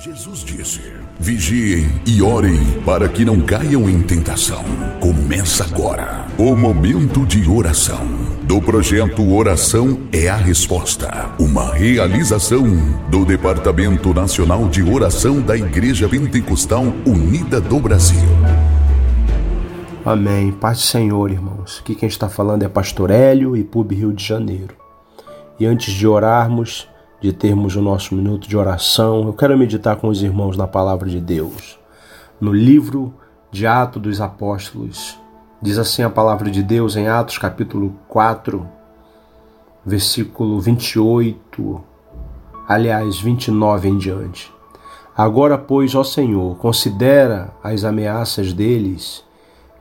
Jesus disse: Vigiem e orem para que não caiam em tentação. Começa agora o momento de oração do projeto Oração é a Resposta, uma realização do Departamento Nacional de Oração da Igreja Pentecostal Unida do Brasil. Amém. Paz do Senhor, irmãos. Aqui quem está falando é Pastor Hélio e Pub Rio de Janeiro. E antes de orarmos, de termos o nosso minuto de oração, eu quero meditar com os irmãos na palavra de Deus. No livro de Atos dos Apóstolos, diz assim a palavra de Deus em Atos capítulo 4, versículo 28, aliás, 29 em diante. Agora, pois, ó Senhor, considera as ameaças deles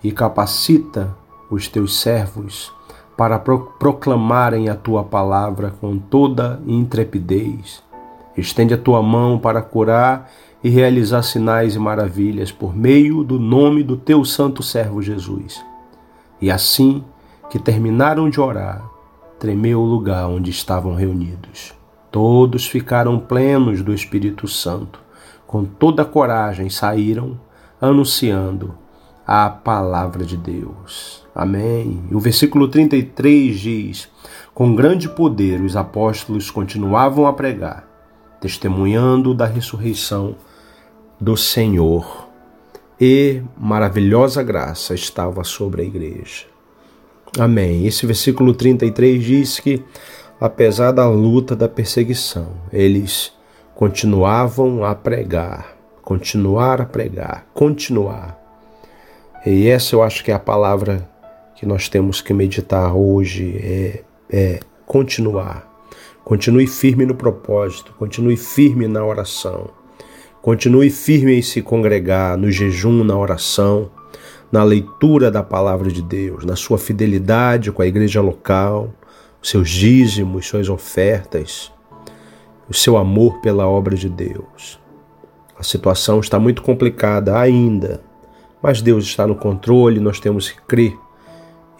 e capacita os teus servos para proclamarem a tua palavra com toda intrepidez. Estende a tua mão para curar e realizar sinais e maravilhas por meio do nome do teu santo servo Jesus. E assim que terminaram de orar, tremeu o lugar onde estavam reunidos. Todos ficaram plenos do Espírito Santo, com toda coragem saíram anunciando a palavra de Deus. Amém. O versículo 33 diz: Com grande poder os apóstolos continuavam a pregar, testemunhando da ressurreição do Senhor, e maravilhosa graça estava sobre a igreja. Amém. Esse versículo 33 diz que, apesar da luta da perseguição, eles continuavam a pregar, continuar a pregar, continuar e essa eu acho que é a palavra que nós temos que meditar hoje, é, é continuar. Continue firme no propósito, continue firme na oração, continue firme em se congregar, no jejum, na oração, na leitura da palavra de Deus, na sua fidelidade com a igreja local, seus dízimos, suas ofertas, o seu amor pela obra de Deus. A situação está muito complicada ainda, mas Deus está no controle, nós temos que crer.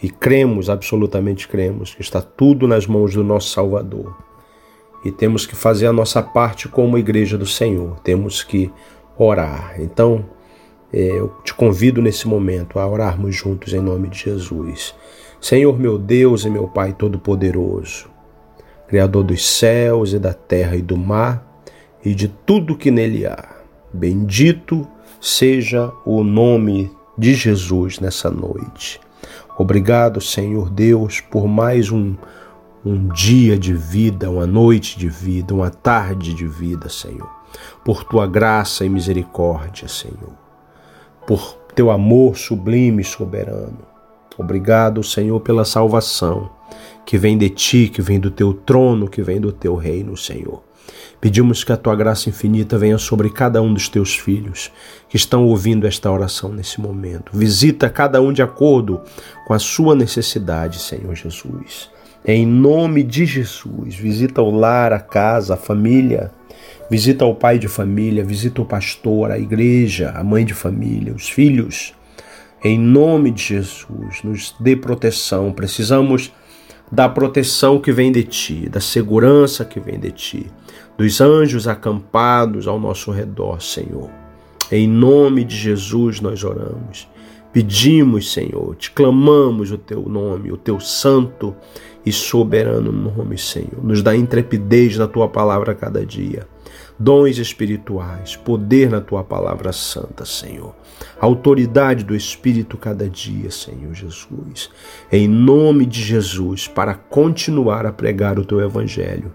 E cremos, absolutamente cremos, que está tudo nas mãos do nosso Salvador. E temos que fazer a nossa parte como igreja do Senhor. Temos que orar. Então, é, eu te convido nesse momento a orarmos juntos em nome de Jesus. Senhor meu Deus e meu Pai Todo-Poderoso, Criador dos céus e da terra e do mar e de tudo que nele há, bendito seja o nome de Jesus nessa noite. Obrigado, Senhor Deus, por mais um, um dia de vida, uma noite de vida, uma tarde de vida, Senhor. Por tua graça e misericórdia, Senhor. Por teu amor sublime e soberano. Obrigado, Senhor, pela salvação que vem de ti, que vem do teu trono, que vem do teu reino, Senhor. Pedimos que a tua graça infinita venha sobre cada um dos teus filhos que estão ouvindo esta oração nesse momento. Visita cada um de acordo com a sua necessidade, Senhor Jesus. Em nome de Jesus, visita o lar, a casa, a família. Visita o pai de família, visita o pastor, a igreja, a mãe de família, os filhos. Em nome de Jesus, nos dê proteção. Precisamos da proteção que vem de ti, da segurança que vem de ti, dos anjos acampados ao nosso redor, Senhor. Em nome de Jesus nós oramos. Pedimos, Senhor, te clamamos o teu nome, o teu santo e soberano nome, Senhor. Nos dá intrepidez na tua palavra a cada dia dons espirituais, poder na tua palavra santa, Senhor. Autoridade do Espírito cada dia, Senhor Jesus. Em nome de Jesus, para continuar a pregar o teu evangelho,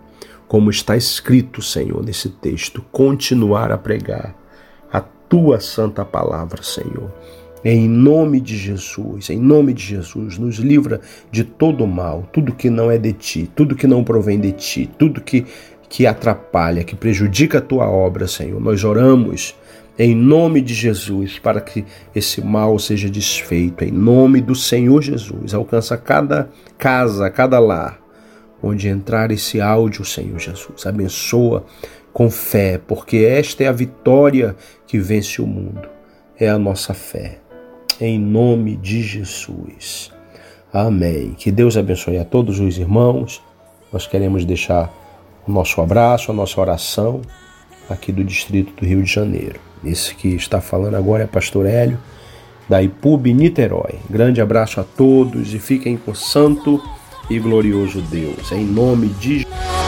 como está escrito, Senhor, nesse texto, continuar a pregar a tua santa palavra, Senhor. Em nome de Jesus, em nome de Jesus, nos livra de todo mal, tudo que não é de ti, tudo que não provém de ti, tudo que que atrapalha, que prejudica a tua obra, Senhor. Nós oramos em nome de Jesus para que esse mal seja desfeito. Em nome do Senhor Jesus, alcança cada casa, cada lar onde entrar esse áudio, Senhor Jesus. Abençoa com fé, porque esta é a vitória que vence o mundo. É a nossa fé. Em nome de Jesus. Amém. Que Deus abençoe a todos os irmãos. Nós queremos deixar o nosso abraço, a nossa oração aqui do distrito do Rio de Janeiro. Esse que está falando agora é Pastor Hélio, da IPUB Niterói. Grande abraço a todos e fiquem com santo e glorioso Deus. Em nome de Jesus.